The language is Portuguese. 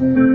Música